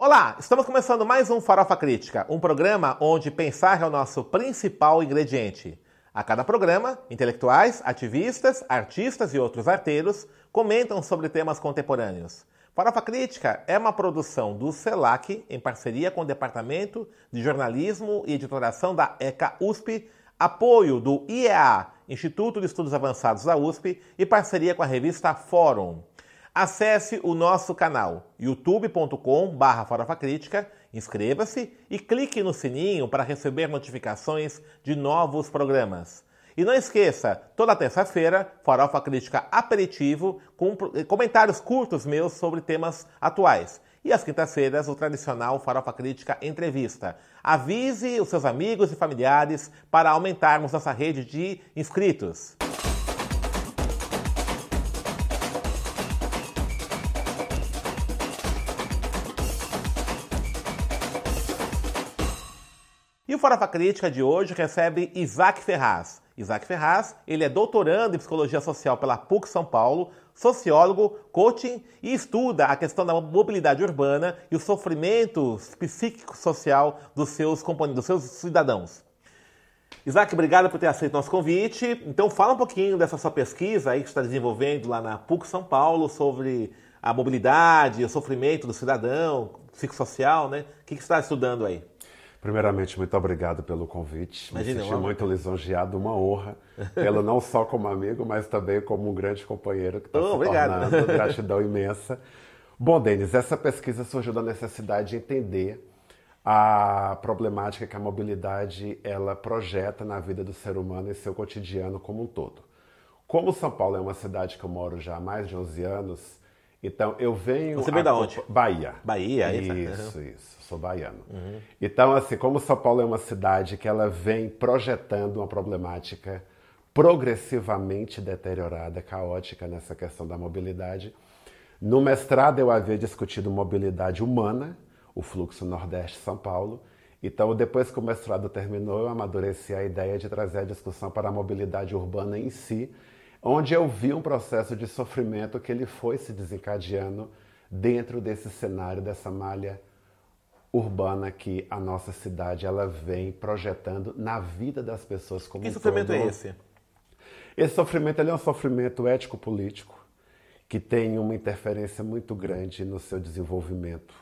Olá, estamos começando mais um Farofa Crítica, um programa onde pensar é o nosso principal ingrediente. A cada programa, intelectuais, ativistas, artistas e outros arteiros comentam sobre temas contemporâneos. Farofa Crítica é uma produção do CELAC em parceria com o Departamento de Jornalismo e Editoração da ECA USP, apoio do IEA, Instituto de Estudos Avançados da USP, e parceria com a revista Fórum. Acesse o nosso canal youtube.com.br farofacrítica, inscreva-se e clique no sininho para receber notificações de novos programas. E não esqueça, toda terça-feira, Farofa Crítica Aperitivo, com comentários curtos meus sobre temas atuais. E às quintas-feiras, o tradicional Farofa Crítica Entrevista. Avise os seus amigos e familiares para aumentarmos nossa rede de inscritos. O Farofa Crítica de hoje recebe Isaac Ferraz. Isaac Ferraz, ele é doutorando em Psicologia Social pela PUC São Paulo, sociólogo, coaching e estuda a questão da mobilidade urbana e o sofrimento psíquico-social dos seus dos seus cidadãos. Isaac, obrigado por ter aceito nosso convite. Então fala um pouquinho dessa sua pesquisa aí que está desenvolvendo lá na PUC São Paulo sobre a mobilidade, o sofrimento do cidadão, psicossocial, né? O que você está estudando aí? Primeiramente, muito obrigado pelo convite. Imagina, Me senti muito lisonjeado, uma honra, pelo não só como amigo, mas também como um grande companheiro que está oh, se obrigado. tornando. Gratidão imensa. Bom, Denis, essa pesquisa surgiu da necessidade de entender a problemática que a mobilidade ela projeta na vida do ser humano e seu cotidiano como um todo. Como São Paulo é uma cidade que eu moro já há mais de 11 anos, então eu venho... Você veio da onde? Bahia. Bahia, isso, isso. isso sou baiano. Uhum. Então, assim, como São Paulo é uma cidade que ela vem projetando uma problemática progressivamente deteriorada, caótica nessa questão da mobilidade, no mestrado eu havia discutido mobilidade humana, o fluxo Nordeste-São Paulo. Então, depois que o mestrado terminou, eu amadureci a ideia de trazer a discussão para a mobilidade urbana em si, onde eu vi um processo de sofrimento que ele foi se desencadeando dentro desse cenário, dessa malha urbana que a nossa cidade ela vem projetando na vida das pessoas como que um sofrimento é esse? Esse sofrimento é um sofrimento ético-político que tem uma interferência muito grande no seu desenvolvimento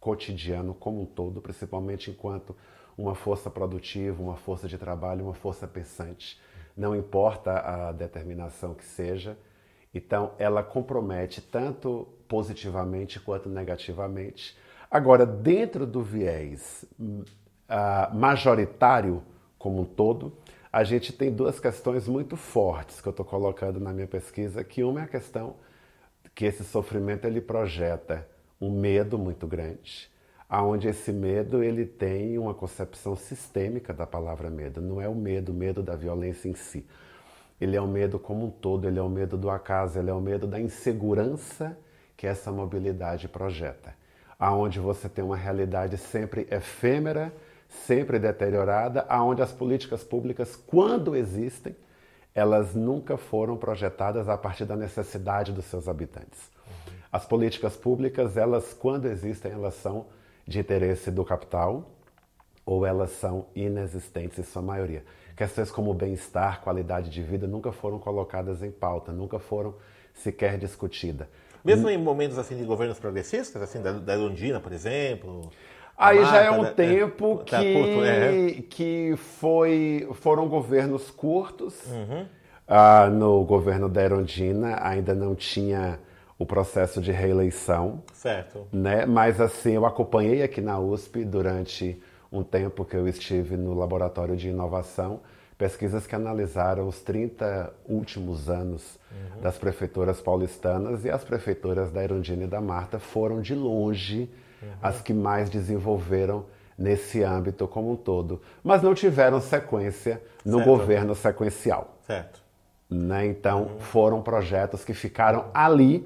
cotidiano como um todo, principalmente enquanto uma força produtiva, uma força de trabalho, uma força pensante. Não importa a determinação que seja, então ela compromete tanto positivamente quanto negativamente. Agora, dentro do viés uh, majoritário como um todo, a gente tem duas questões muito fortes que eu estou colocando na minha pesquisa, que uma é a questão que esse sofrimento ele projeta um medo muito grande, aonde esse medo ele tem uma concepção sistêmica da palavra medo. Não é o medo, o medo da violência em si. Ele é o medo como um todo, ele é o medo do acaso, ele é o medo da insegurança que essa mobilidade projeta aonde você tem uma realidade sempre efêmera, sempre deteriorada, aonde as políticas públicas, quando existem, elas nunca foram projetadas a partir da necessidade dos seus habitantes. As políticas públicas, elas quando existem, elas são de interesse do capital ou elas são inexistentes em sua maioria. Questões como bem-estar, qualidade de vida nunca foram colocadas em pauta, nunca foram sequer discutidas. Mesmo em momentos assim de governos progressistas, assim da, da Londrina, por exemplo. Aí já é um da, tempo é, que, curto, é. que foi, foram governos curtos. Uhum. Ah, no governo da Erondina ainda não tinha o processo de reeleição. Certo. Né? Mas assim, eu acompanhei aqui na USP durante um tempo que eu estive no laboratório de inovação pesquisas que analisaram os 30 últimos anos uhum. das prefeituras paulistanas e as prefeituras da Erundina e da Marta foram de longe uhum. as que mais desenvolveram nesse âmbito como um todo, mas não tiveram sequência no certo. governo sequencial. Certo. Né? Então uhum. foram projetos que ficaram ali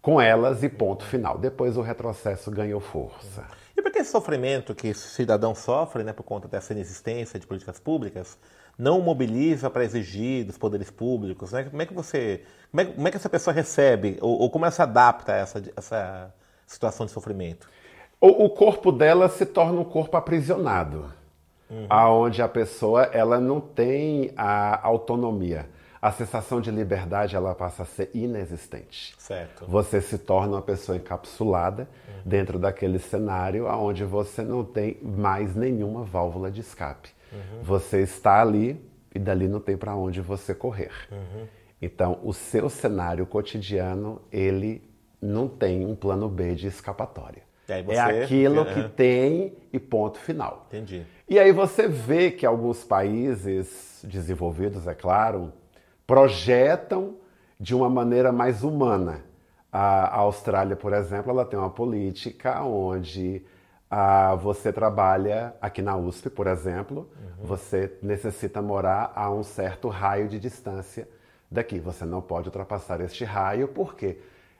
com elas e ponto final. Depois o retrocesso ganhou força. E por que esse sofrimento que esse cidadão sofre né, por conta dessa inexistência de políticas públicas não mobiliza para exigir dos poderes públicos? Né? Como é que você, como é, como é, que essa pessoa recebe ou, ou como ela se adapta a essa, essa situação de sofrimento? O, o corpo dela se torna um corpo aprisionado, uhum. aonde a pessoa ela não tem a autonomia. A sensação de liberdade ela passa a ser inexistente. Certo. Você se torna uma pessoa encapsulada uhum. dentro daquele cenário aonde você não tem mais nenhuma válvula de escape. Uhum. Você está ali e dali não tem para onde você correr. Uhum. Então, o seu cenário cotidiano, ele não tem um plano B de escapatória. Você... É aquilo que tem e ponto final. Entendi. E aí você vê que alguns países desenvolvidos, é claro, projetam de uma maneira mais humana. A Austrália, por exemplo, ela tem uma política onde ah, você trabalha aqui na USP, por exemplo, uhum. você necessita morar a um certo raio de distância daqui. Você não pode ultrapassar este raio, porque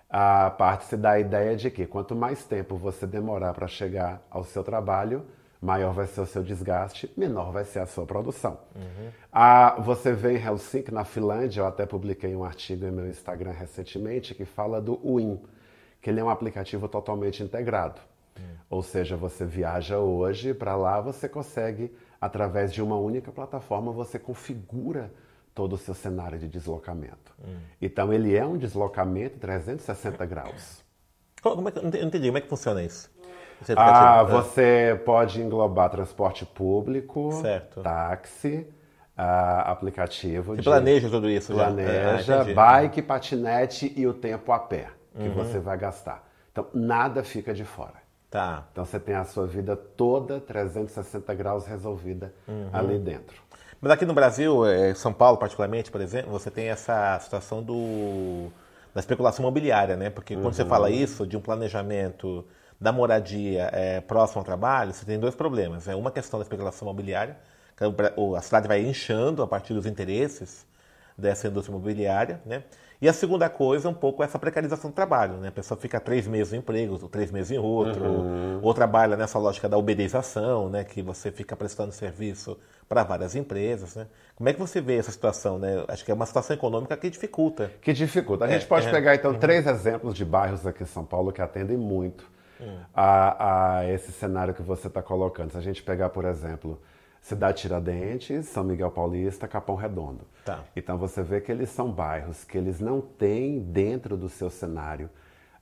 a parte-se da ideia de que quanto mais tempo você demorar para chegar ao seu trabalho, maior vai ser o seu desgaste, menor vai ser a sua produção. Uhum. Ah, você vê em Helsinki, na Finlândia, eu até publiquei um artigo em meu Instagram recentemente que fala do UIM, que ele é um aplicativo totalmente integrado. Uhum. Ou seja, você viaja hoje para lá, você consegue, através de uma única plataforma, você configura todo o seu cenário de deslocamento. Hum. Então ele é um deslocamento 360 graus. Como é que, não entendi, como é que funciona isso? Você ah, você pode englobar transporte público, certo. táxi, uh, aplicativo. Você de, planeja tudo isso planeja, já? Planeja, bike, patinete e o tempo a pé que uhum. você vai gastar. Então, nada fica de fora. Tá. Então, você tem a sua vida toda 360 graus resolvida uhum. ali dentro. Mas aqui no Brasil, é, São Paulo particularmente, por exemplo, você tem essa situação do, da especulação imobiliária, né? Porque quando uhum. você fala isso, de um planejamento da moradia é, próximo ao trabalho, você tem dois problemas. É uma questão da especulação imobiliária, que a cidade vai inchando a partir dos interesses dessa indústria imobiliária, né? E a segunda coisa é um pouco essa precarização do trabalho, né? A pessoa fica três meses em um emprego, três meses em outro, uhum. ou trabalha nessa lógica da uberização, né? Que você fica prestando serviço para várias empresas, né? Como é que você vê essa situação, né? Acho que é uma situação econômica que dificulta. Que dificulta. A gente é, pode é, pegar, então, uhum. três exemplos de bairros aqui em São Paulo que atendem muito a, a esse cenário que você está colocando. Se a gente pegar, por exemplo, Cidade Tiradentes, São Miguel Paulista, Capão Redondo. Tá. Então você vê que eles são bairros que eles não têm dentro do seu cenário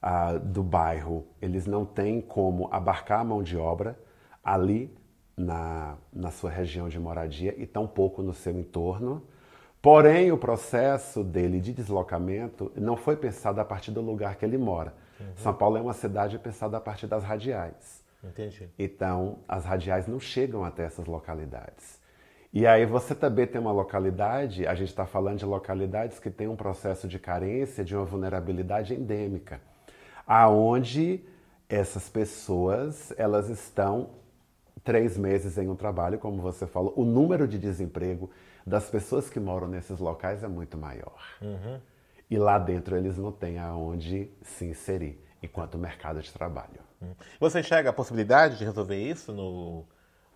uh, do bairro, eles não têm como abarcar a mão de obra ali na, na sua região de moradia e tampouco no seu entorno. Porém, o processo dele de deslocamento não foi pensado a partir do lugar que ele mora. Uhum. São Paulo é uma cidade pensada a partir das radiais. Entendi. Então, as radiais não chegam até essas localidades. E aí você também tem uma localidade, a gente está falando de localidades que têm um processo de carência, de uma vulnerabilidade endêmica, aonde essas pessoas elas estão três meses em um trabalho, como você falou, o número de desemprego das pessoas que moram nesses locais é muito maior. Uhum. E lá dentro eles não têm aonde se inserir enquanto mercado de trabalho. Hum. Você enxerga a possibilidade de resolver isso no,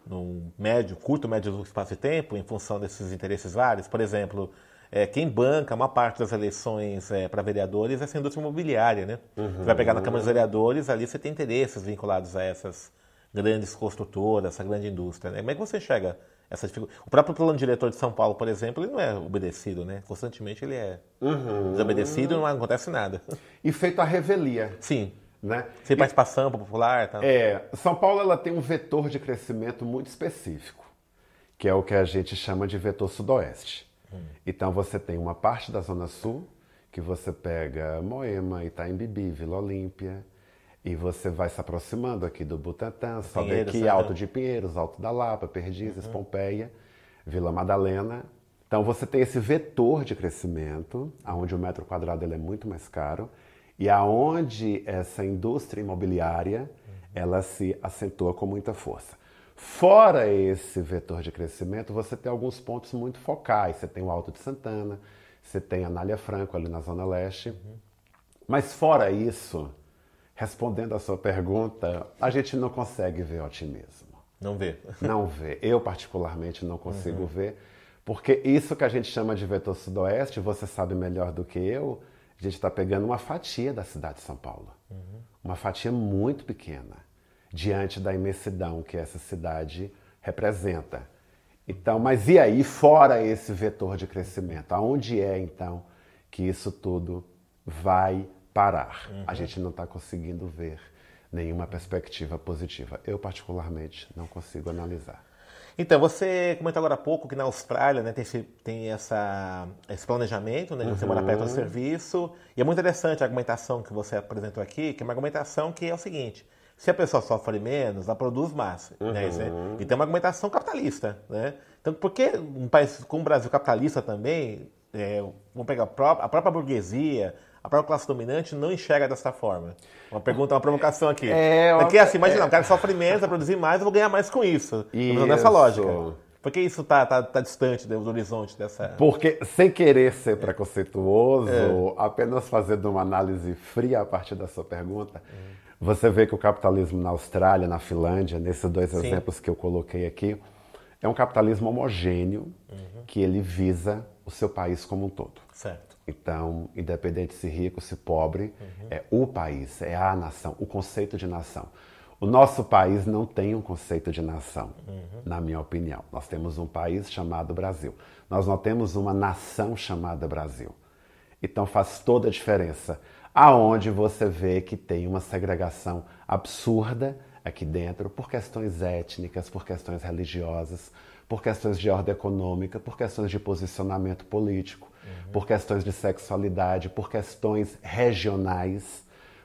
no médio, curto, médio espaço de tempo, em função desses interesses vários? Por exemplo, é, quem banca uma parte das eleições é, para vereadores é essa indústria imobiliária, né? Uhum. Você vai pegar na Câmara dos Vereadores, ali você tem interesses vinculados a essas grandes construtoras, essa grande indústria. Né? Como é que você enxerga essa dificuldade? O próprio plano diretor de São Paulo, por exemplo, ele não é obedecido, né? Constantemente ele é uhum. desobedecido e não acontece nada. E feito a revelia. Sim. Né? Sem participação popular. Tá? É, São Paulo ela tem um vetor de crescimento muito específico, que é o que a gente chama de vetor sudoeste. Hum. Então você tem uma parte da Zona Sul, que você pega Moema, Itaim Bibi, Vila Olímpia, e você vai se aproximando aqui do Butantã, sobe Pinheiros, aqui Alto de Pinheiros, Alto da Lapa, Perdizes, uhum. Pompeia, Vila Madalena. Então você tem esse vetor de crescimento, onde o metro quadrado ele é muito mais caro, e aonde essa indústria imobiliária ela se acentua com muita força. Fora esse vetor de crescimento, você tem alguns pontos muito focais. Você tem o Alto de Santana, você tem a Anália Franco ali na Zona Leste. Uhum. Mas fora isso, respondendo a sua pergunta, a gente não consegue ver otimismo. Não vê. Não vê. Eu, particularmente, não consigo uhum. ver. Porque isso que a gente chama de vetor sudoeste, você sabe melhor do que eu, a gente está pegando uma fatia da cidade de São Paulo. Uhum. Uma fatia muito pequena. diante da imensidão que essa cidade representa. Então, mas e aí, fora esse vetor de crescimento? Aonde é então que isso tudo vai parar? Uhum. A gente não está conseguindo ver nenhuma perspectiva positiva. Eu, particularmente, não consigo analisar. Então, você comentou agora há pouco que na Austrália né, tem, esse, tem essa, esse planejamento né, de você uhum. morar perto do serviço. E é muito interessante a argumentação que você apresentou aqui, que é uma argumentação que é o seguinte: se a pessoa sofre menos, ela produz mais. Uhum. Né? E tem uma argumentação capitalista. Né? Então, por que um país como o Brasil capitalista também, é, vamos pegar a própria, a própria burguesia, a própria classe dominante não enxerga dessa forma? Uma pergunta, uma provocação aqui. É, Porque assim, imagina, é... o cara sofre menos, vai produzir mais, eu vou ganhar mais com isso. isso. Nessa lógica. Por que isso está tá, tá distante do horizonte dessa. Porque, sem querer ser preconceituoso, é. apenas fazendo uma análise fria a partir da sua pergunta, hum. você vê que o capitalismo na Austrália, na Finlândia, nesses dois Sim. exemplos que eu coloquei aqui, é um capitalismo homogêneo uhum. que ele visa o seu país como um todo. Certo. Então, independente se rico, se pobre, uhum. é o país, é a nação, o conceito de nação. O nosso país não tem um conceito de nação, uhum. na minha opinião. Nós temos um país chamado Brasil. Nós não temos uma nação chamada Brasil. Então faz toda a diferença. Aonde você vê que tem uma segregação absurda aqui dentro por questões étnicas, por questões religiosas, por questões de ordem econômica, por questões de posicionamento político. Por questões de sexualidade, por questões regionais,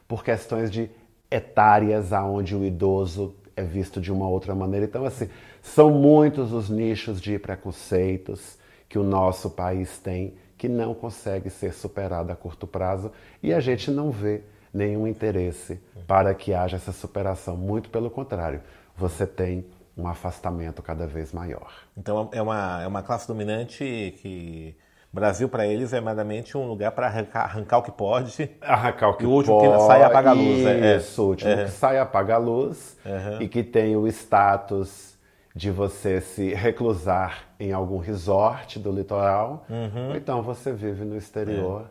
por questões de etárias, aonde o idoso é visto de uma outra maneira. Então, assim, são muitos os nichos de preconceitos que o nosso país tem que não consegue ser superado a curto prazo e a gente não vê nenhum interesse para que haja essa superação. Muito pelo contrário, você tem um afastamento cada vez maior. Então é uma, é uma classe dominante que Brasil para eles é meramente um lugar para arrancar, arrancar, o que pode. Arrancar o que e o último pode. que sai apaga a luz. É. Isso, o último é. que sai apaga a luz uhum. e que tem o status de você se reclusar em algum resort do litoral. Uhum. Ou então você vive no exterior é.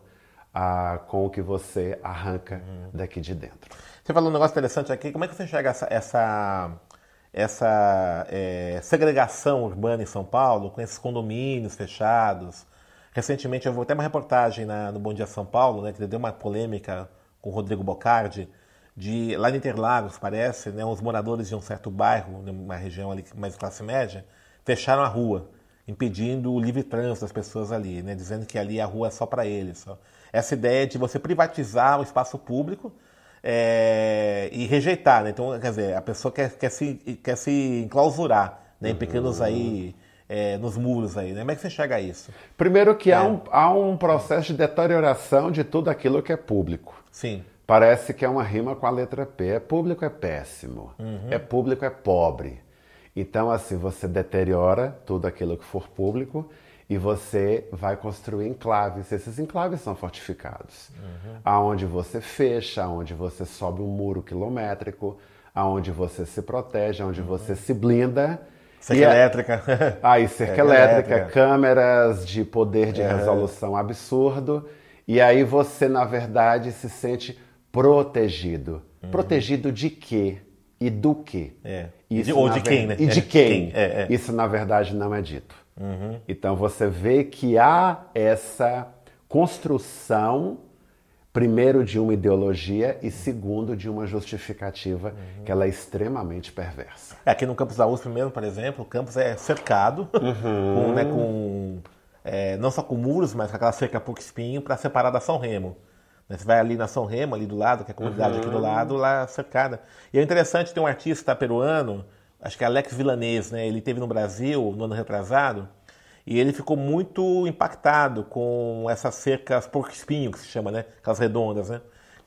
ah, com o que você arranca uhum. daqui de dentro. Você falou um negócio interessante aqui. Como é que você enxerga essa, essa, essa é, segregação urbana em São Paulo, com esses condomínios fechados? Recentemente vou até uma reportagem na, no Bom Dia São Paulo, né, que deu uma polêmica com o Rodrigo Bocardi, de lá em Interlagos, parece, né, os moradores de um certo bairro, uma região ali mais classe média, fecharam a rua, impedindo o livre trânsito das pessoas ali, né, dizendo que ali a rua é só para eles. Só. Essa ideia de você privatizar o espaço público é, e rejeitar, né? Então, quer dizer, a pessoa quer, quer, se, quer se enclausurar né, em pequenos aí é, nos muros aí, né? Como é que você chega a isso? Primeiro que é. há, um, há um processo de deterioração de tudo aquilo que é público. Sim. Parece que é uma rima com a letra P. É público é péssimo. Uhum. É público é pobre. Então, assim, você deteriora tudo aquilo que for público e você vai construir enclaves. Esses enclaves são fortificados. Uhum. Aonde você fecha, aonde você sobe um muro quilométrico, aonde você se protege, aonde uhum. você se blinda Cerca e elétrica. Aí, cerca, cerca elétrica, elétrica, câmeras de poder de é. resolução absurdo. E aí você, na verdade, se sente protegido. Uhum. Protegido de quê? E do quê? É. Isso, de, ou de quem, né? E de é. quem? É, é, Isso, na verdade, não é dito. Uhum. Então você vê que há essa construção primeiro de uma ideologia e segundo de uma justificativa uhum. que ela é extremamente perversa. É, aqui no campus da USP mesmo, por exemplo, o campus é cercado, uhum. com, né, com é, não só com muros, mas com aquela cerca pouco espinho para separar da São Remo. Né, você vai ali na São Remo, ali do lado, que é a comunidade uhum. aqui do uhum. lado, lá cercada. E é interessante, tem um artista peruano, acho que é Alex Vilanês, né? Ele teve no Brasil no ano retrasado, e ele ficou muito impactado com essas cercas porco-espinho, que se chama, né? Aquelas redondas, né?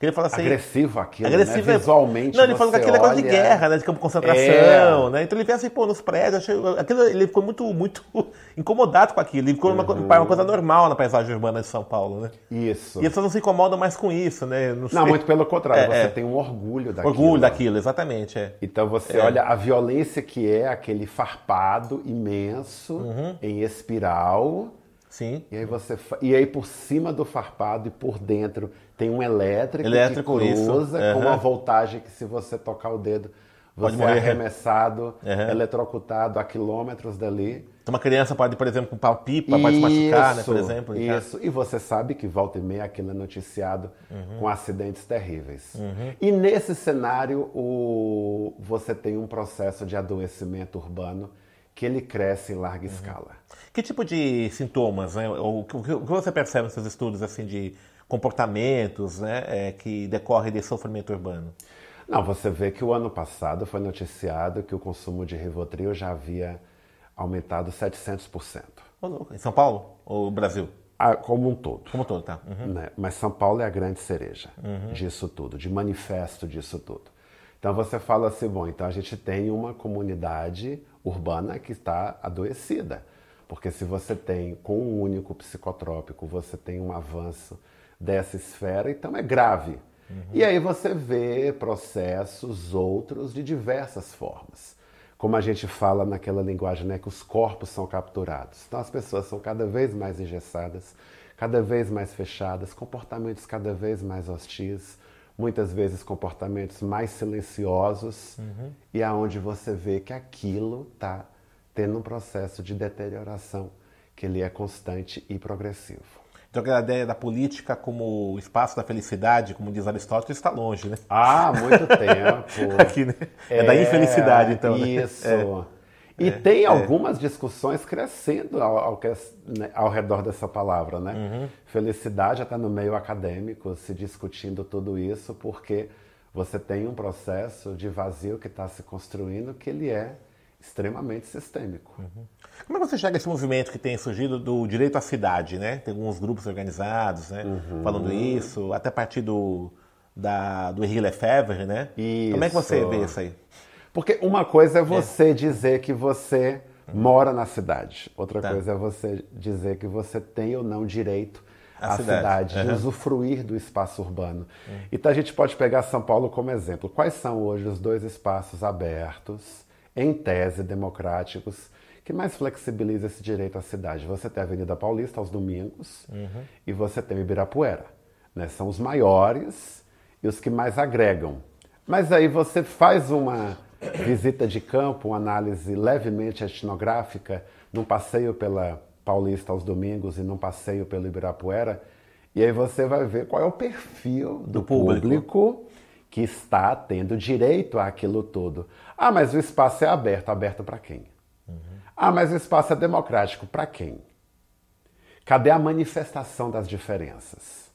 Ele fala assim, agressivo aquilo, agressivo né? Visualmente. Não, ele falou que aquilo é coisa de guerra, né? De campo de concentração, é. né? Então ele vê assim, pô, nos prédios, achei, aquilo, ele ficou muito, muito incomodado com aquilo. Ele ficou uhum. uma, uma, coisa normal na paisagem urbana de São Paulo, né? Isso. E as pessoas não se incomodam mais com isso, né? Não, não muito pelo contrário, é, você é. tem um orgulho daquilo. Orgulho daquilo, exatamente, é. Então você é. olha a violência que é aquele farpado imenso uhum. em espiral. Sim. E aí você e aí por cima do farpado e por dentro tem um elétrico, elétrico que cruza isso. com uma voltagem que se você tocar o dedo Pode você é morrer. arremessado, Uhum. eletrocutado a quilômetros dali. Então, uma criança pode, por exemplo, com pipa, pode se machucar, né, por exemplo. e. Isso. E você sabe que volta e meia aquilo é noticiado Uhum. com acidentes terríveis. E nesse cenário, o... você tem um processo de adoecimento urbano que ele cresce em larga Uhum. escala. Que tipo de sintomas, né? O que você percebe nos seus estudos assim de comportamentos, né, é, que decorrem desse sofrimento urbano? Não, você vê que o ano passado foi noticiado que o consumo de Rivotril já havia aumentado 700%. Ô, louco. Em São Paulo ou Brasil? Ah, Como um todo. Como um todo, tá? Uhum. né? Mas São Paulo é a grande cereja disso tudo, de manifesto disso tudo. Então você fala assim, bom, então a gente tem uma comunidade urbana que está adoecida. Porque se você tem, com um único psicotrópico, você tem um avanço dessa esfera, então é grave. E aí você vê processos outros de diversas formas. Como a gente fala naquela linguagem, né, que os corpos são capturados. Então as pessoas são cada vez mais engessadas, cada vez mais fechadas, comportamentos cada vez mais hostis, muitas vezes comportamentos mais silenciosos, e aonde você vê que aquilo está tendo um processo de deterioração, que ele é constante e progressivo. Então, aquela ideia da política como o espaço da felicidade, como diz Aristóteles, está longe, né? Há muito tempo. Aqui, né? É, da infelicidade, então. né? Isso. E tem algumas discussões crescendo ao, ao, que- né, ao redor dessa palavra, né? Uhum. Felicidade está no meio acadêmico se discutindo tudo isso, porque você tem um processo de vazio que está se construindo que ele é extremamente sistêmico. Como é que você chega a esse movimento que tem surgido do direito à cidade, né? Tem alguns grupos organizados, né? Uhum. Falando isso, até a partir do, da, do Henri Lefebvre, né? Como é que você Isso. vê isso aí? Porque uma coisa é você dizer que você mora na cidade, outra Tá. coisa é você dizer que você tem ou não direito A à cidade. cidade, de Uhum. usufruir do espaço urbano. Então a gente pode pegar São Paulo como exemplo. Quais são hoje os dois espaços abertos, em tese democráticos, que mais flexibiliza esse direito à cidade? Você tem a Avenida Paulista aos domingos e você tem o Ibirapuera. Né? São os maiores e os que mais agregam. Mas aí você faz uma visita de campo, uma análise levemente etnográfica, num passeio pela Paulista aos domingos e num passeio pelo Ibirapuera, e aí você vai ver qual é o perfil do, Do público. público. Que está tendo direito àquilo tudo. Ah, mas o espaço é aberto. Aberto para quem? Ah, mas o espaço é democrático. Para quem? Cadê a manifestação das diferenças?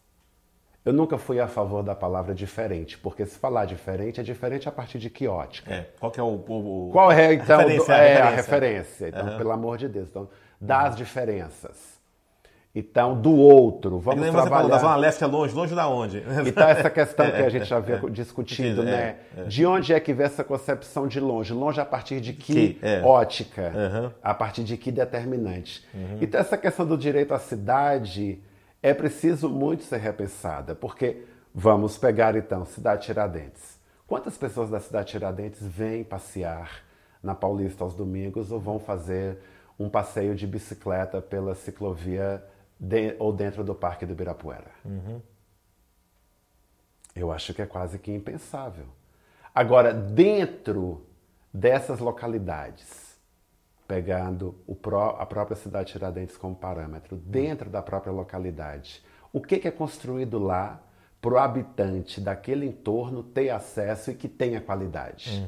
Eu nunca fui a favor da palavra diferente, porque se falar diferente, é diferente a partir de que ótica? É, qual que é o... o- Qual é, então, referência, do- a é, a referência. referência? Então, pelo amor de Deus. Então, das diferenças. Então, do outro, É vamos nem você falou, da trabalhar... Zona Leste é longe, longe da onde? Então, essa questão que a gente já havia discutido, É, né? é. De onde é que vem essa concepção de longe? Longe a partir de que, Que, é. ótica? Uhum. A partir de que determinante? Então, essa questão do direito à cidade é preciso muito ser repensada, porque vamos pegar, então, Cidade Tiradentes. Quantas pessoas da Cidade Tiradentes vêm passear na Paulista aos domingos ou vão fazer um passeio de bicicleta pela ciclovia de- ou dentro do Parque do Ibirapuera? Eu acho que é quase que impensável. Agora, dentro dessas localidades, pegando pró- a própria cidade de Tiradentes como parâmetro, dentro da própria localidade, o que, que é construído lá para o habitante daquele entorno ter acesso e que tenha qualidade?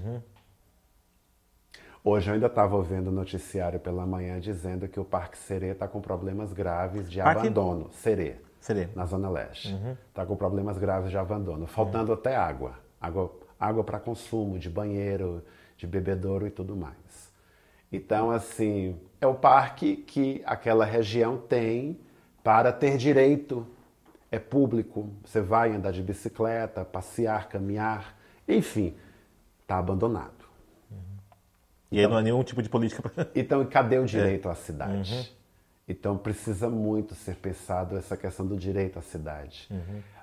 Hoje eu ainda estava ouvindo o noticiário pela manhã dizendo que o Parque Serê está com problemas graves de Parque? abandono. Serê Serê. na Zona Leste. Está com problemas graves de abandono, faltando até água. Água, água para consumo, de banheiro, de bebedouro e tudo mais. Então, assim, é o parque que aquela região tem para ter direito. É público, você vai andar de bicicleta, passear, caminhar, enfim, está abandonado. E aí não há nenhum tipo de política pra... Então, cadê o direito à cidade? Então, precisa muito ser pensado essa questão do direito à cidade.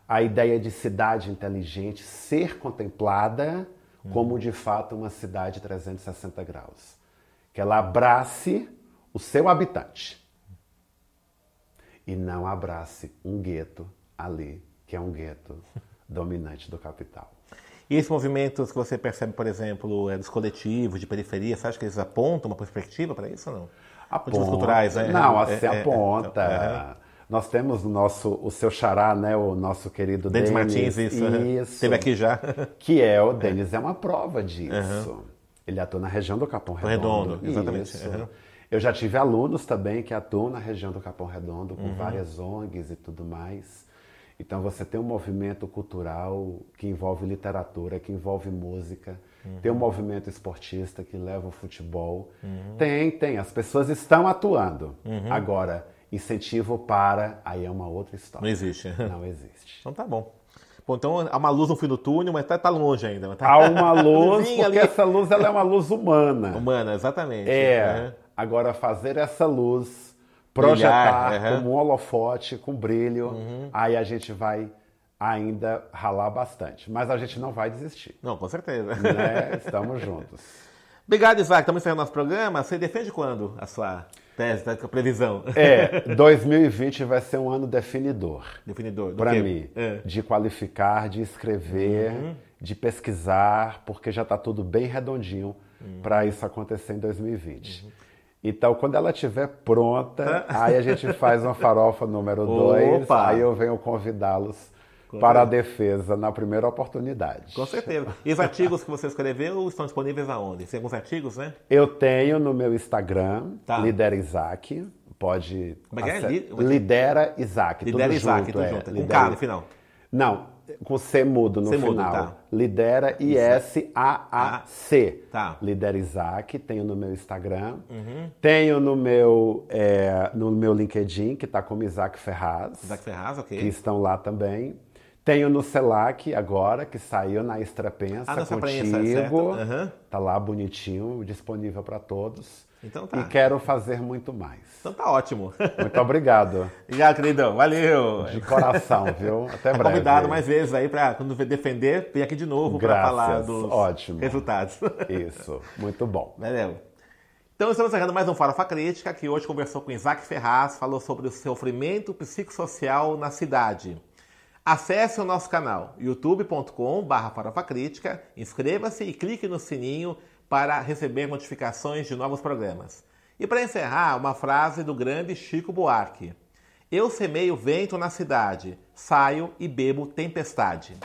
A ideia de cidade inteligente ser contemplada como, de fato, uma cidade 360 graus. Que ela abrace o seu habitante e não abrace um gueto ali, que é um gueto dominante do capital. E esses movimentos que você percebe, por exemplo, é dos coletivos, de periferia, você acha que eles apontam uma perspectiva para isso ou não? Aponta. culturais, né? Não, assim, é, aponta. É, é, Nós temos o nosso, o seu xará, né? O nosso querido Denis. Martins, isso. isso. Esteve aqui já. Que é, o Denis é uma prova disso. Uhum. Ele atua na região do Capão Redondo. Redondo, exatamente. Uhum. Eu já tive alunos também que atuam na região do Capão Redondo, com uhum. várias ONGs e tudo mais. Então você tem um movimento cultural que envolve literatura, que envolve música, uhum. tem um movimento esportista que leva o futebol. Uhum. Tem, tem. As pessoas estão atuando. Uhum. Agora, incentivo para, aí é uma outra história. Não existe. Não existe. Então tá bom. Bom, então há uma luz no fim do túnel, mas tá, tá longe ainda. Tá... Há uma luz, porque ali. essa luz ela é uma luz humana. Humana, exatamente. É. Agora, fazer essa luz projetar Brilhar, uhum. como um holofote, com brilho, uhum. aí a gente vai ainda ralar bastante. Mas a gente não vai desistir. Não, com certeza. Né? Estamos juntos. Obrigado, Isaac. Estamos encerrando nosso programa. Você defende quando a sua tese, a previsão? É, 2020 vai ser um ano definidor. Definidor. Para mim. É. De qualificar, de escrever, uhum. de pesquisar, porque já está tudo bem redondinho uhum. para isso acontecer em 2020. Então, quando ela estiver pronta, aí a gente faz uma farofa número 2, aí eu venho convidá-los para a defesa na primeira oportunidade. Com certeza. E os artigos que você escreveu estão disponíveis aonde? Tem alguns artigos, né? Eu tenho no meu Instagram, tá. Lidera Isaac. Pode. Como é que é? Lidera Isaac. Lidera Isaac, junto, é. junto. Com Lidera... K no final. Não, com C mudo no C final. Mudo, tá. Lidera I-S-A-A-C. Tá. Lidera Isaac, tenho no meu Instagram. Uhum. Tenho no meu, é, no meu LinkedIn, que está como Isaac Ferraz. Isaac Ferraz, ok. Que estão lá também. Tenho no CELAC agora, que saiu na Extra Pensa ah, contigo. Prensa, uhum. Tá lá bonitinho, disponível para todos. Então tá. E quero fazer muito mais. Então tá ótimo. Muito obrigado. obrigado, queridão. Valeu. De coração, viu? Até tá breve. convidado mais vezes aí para quando defender, vir aqui de novo para falar dos Ótimo. resultados. Isso. Muito bom. Valeu. Então estamos encerrando mais um Farofa Crítica, que hoje conversou com Isaac Ferraz, falou sobre o sofrimento psicossocial na cidade. Acesse o nosso canal youtube.com.br Crítica, inscreva-se e clique no sininho para receber notificações de novos programas. E para encerrar, uma frase do grande Chico Buarque: Eu semeio vento na cidade, saio e bebo tempestade.